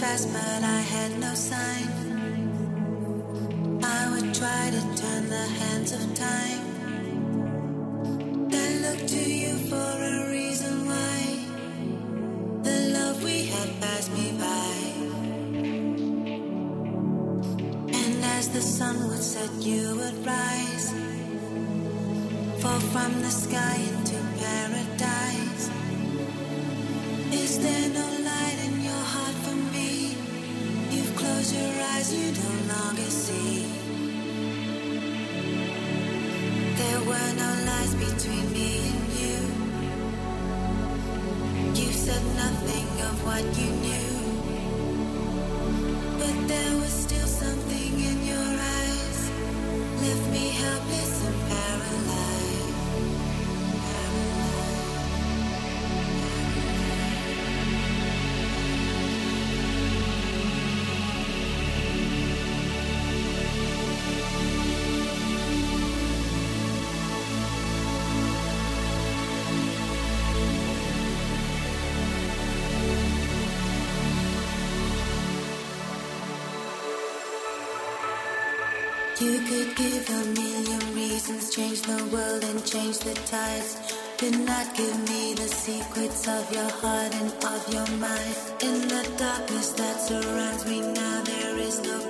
fast, but I had no sign. I would try to turn the hands of time. I looked to you for a reason why the love we had passed me by. And as the sun would set, you would rise, fall from the sky into paradise. you longer see. There were no lies between me and you. You said nothing of what you knew. But there was still something in your eyes. Left me helpless You could give a million reasons, change the world and change the tides. But not give me the secrets of your heart and of your mind. In the darkness that surrounds me now, there is no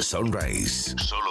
Sunrise. Solo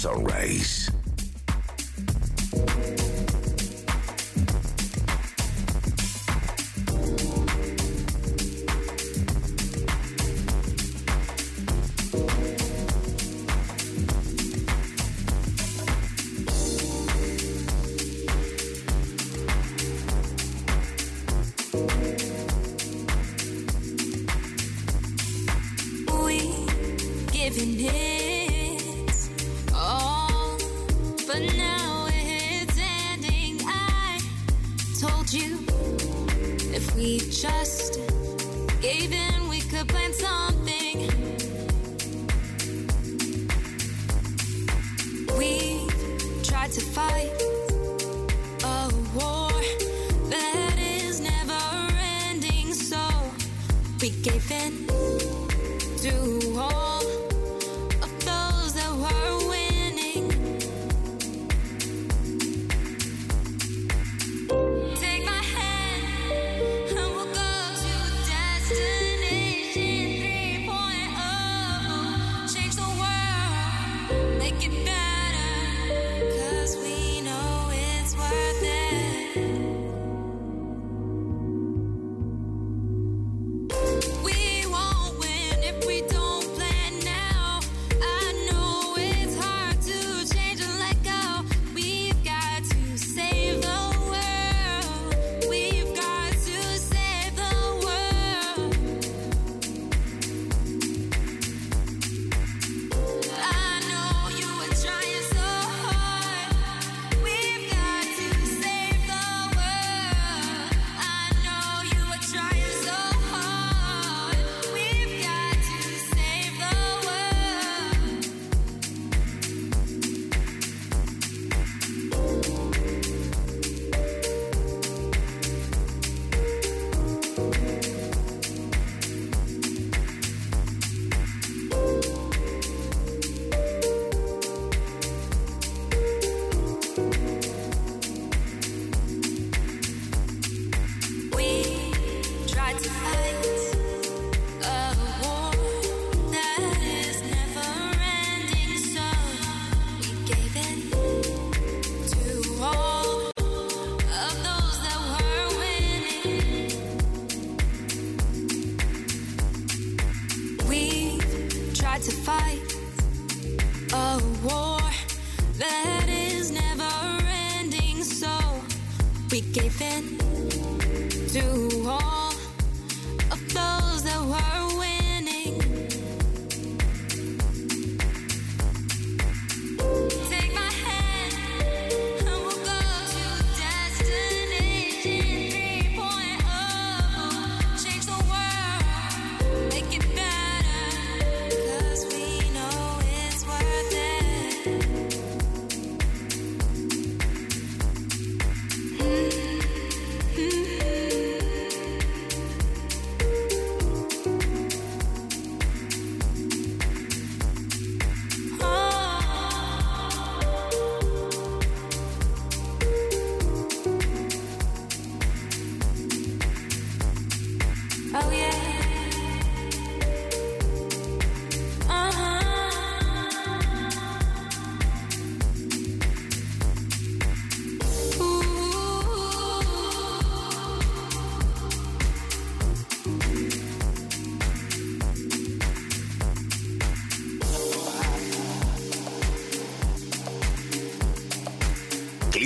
Sunrise.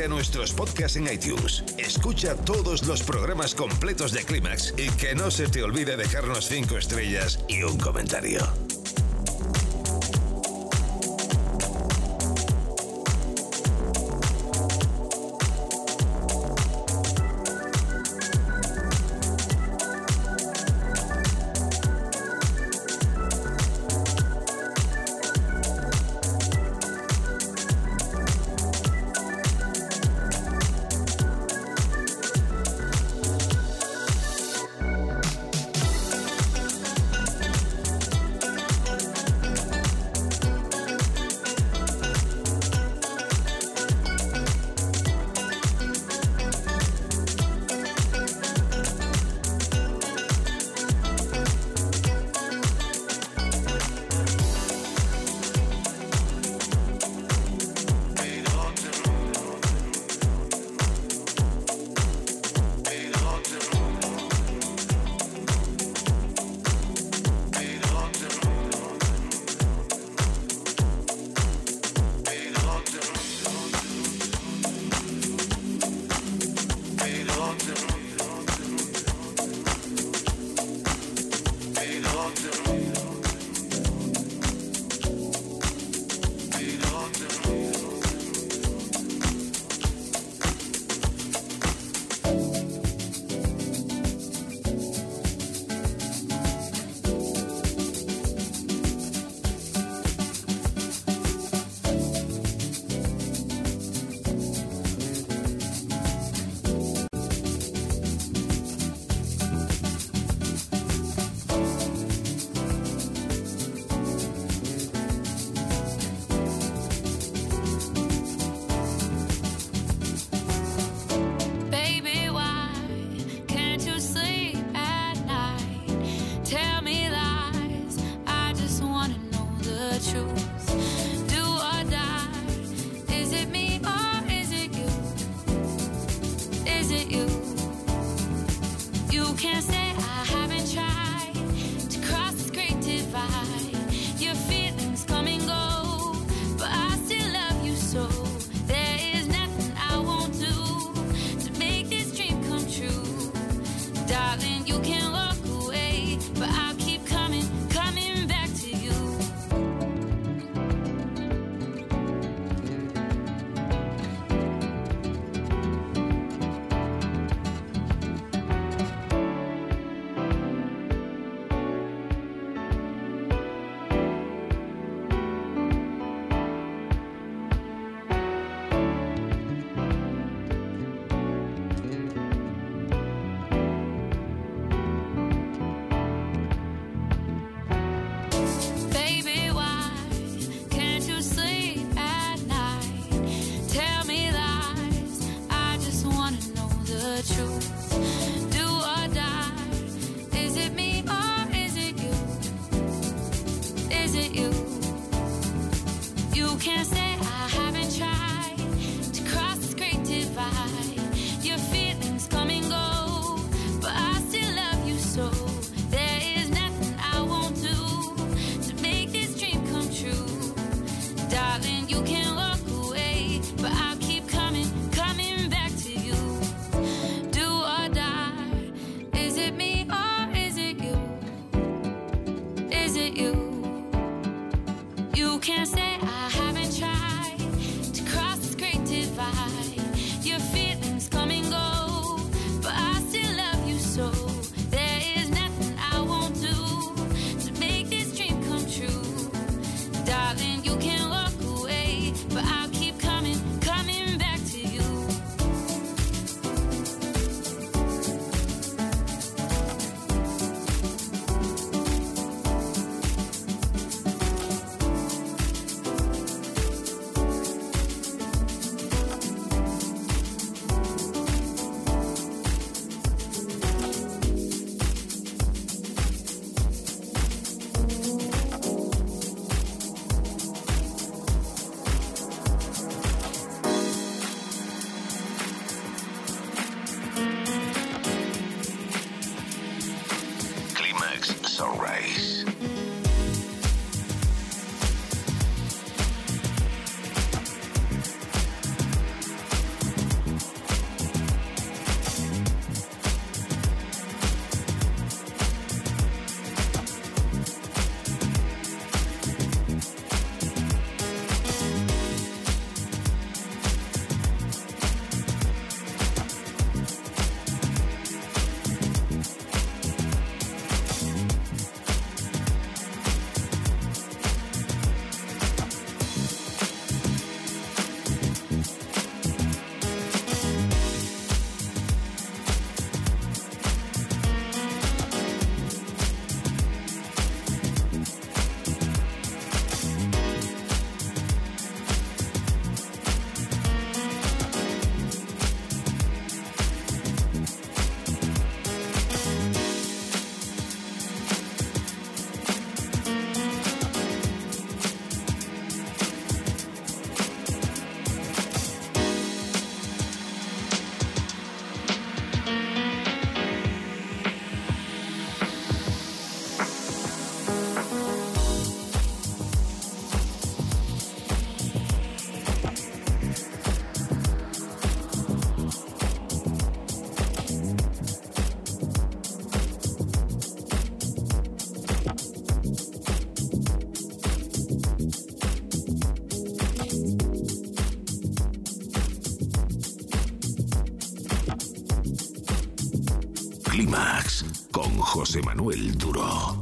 a nuestros podcasts en iTunes. Escucha todos los programas completos de Clímax y que no se te olvide dejarnos 5 estrellas y un comentario. José Manuel Duro.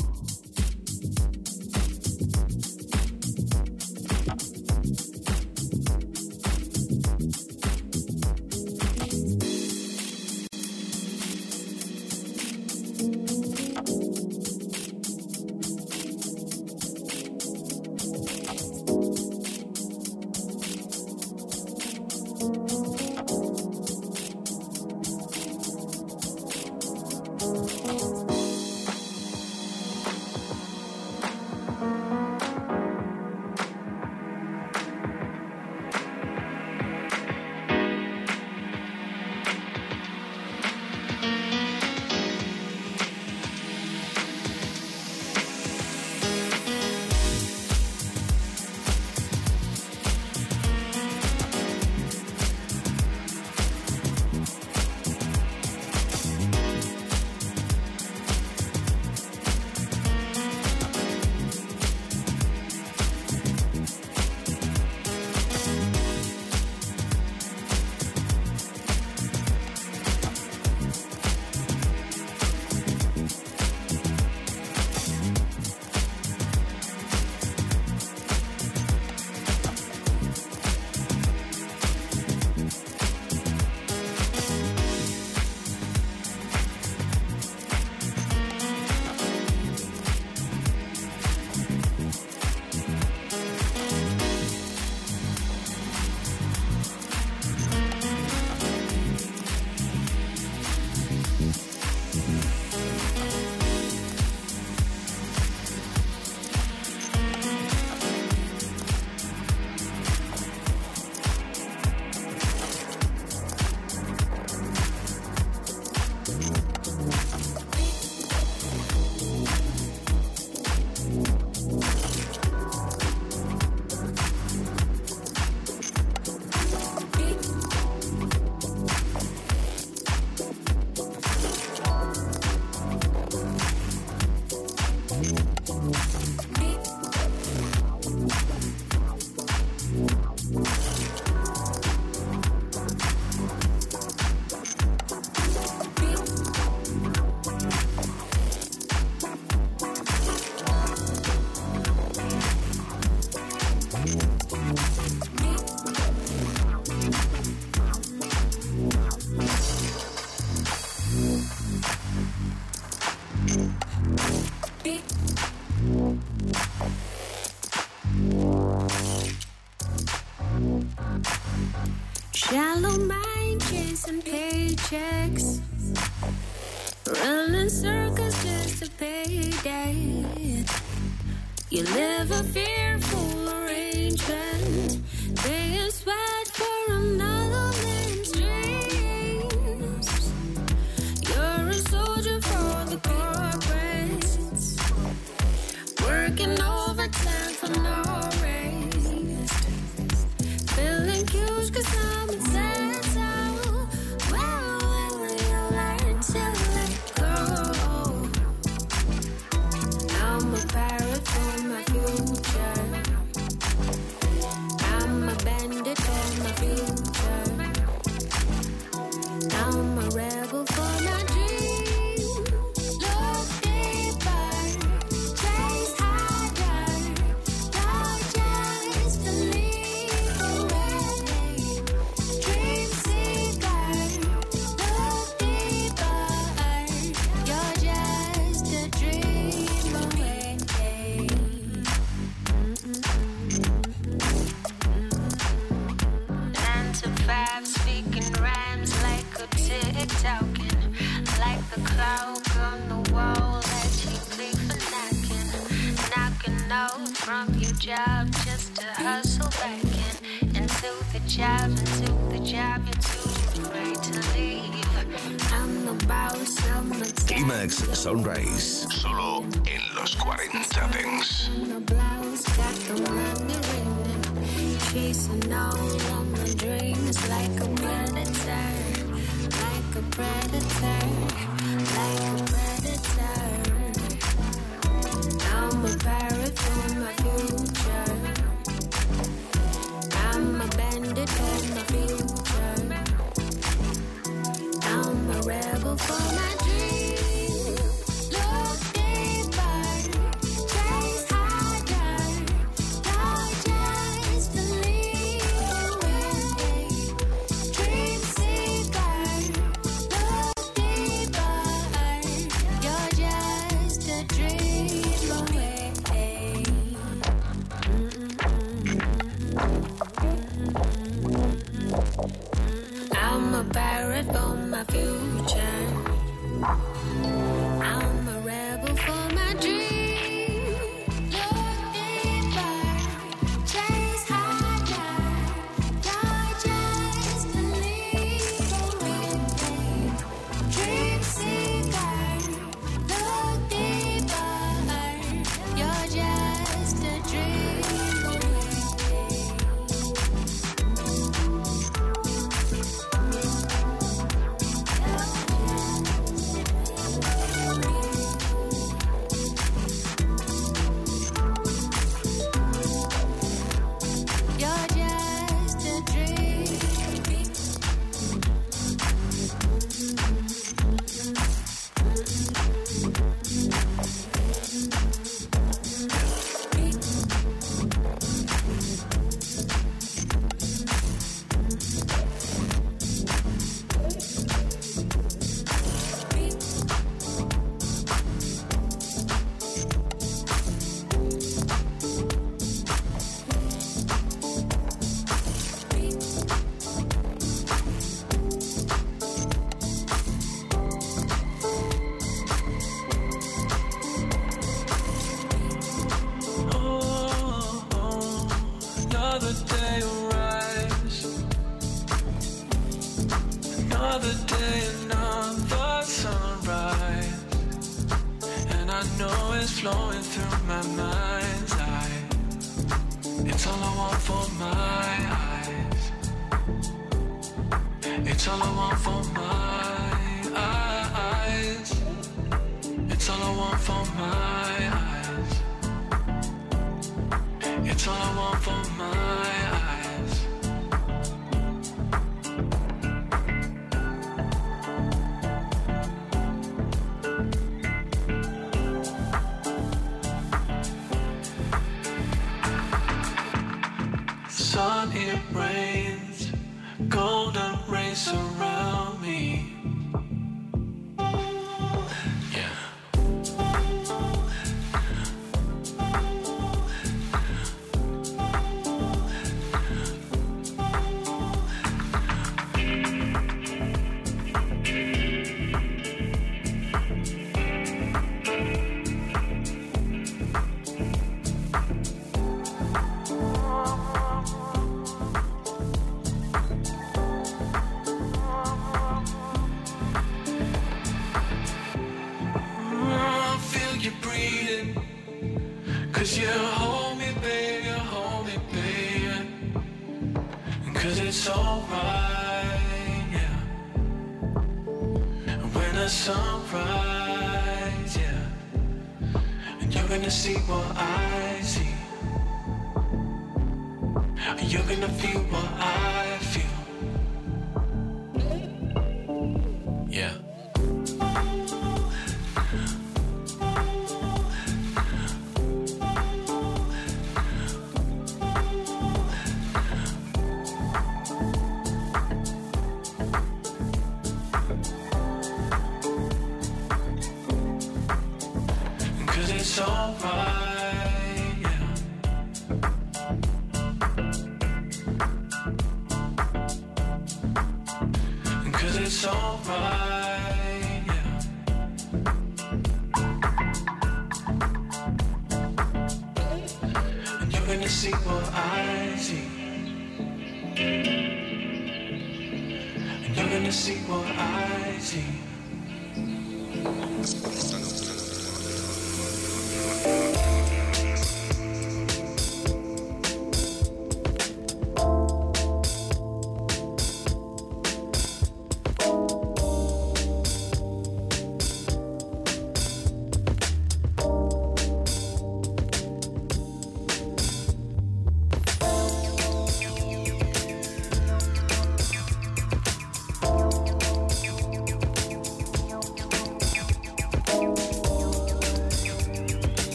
it's alright.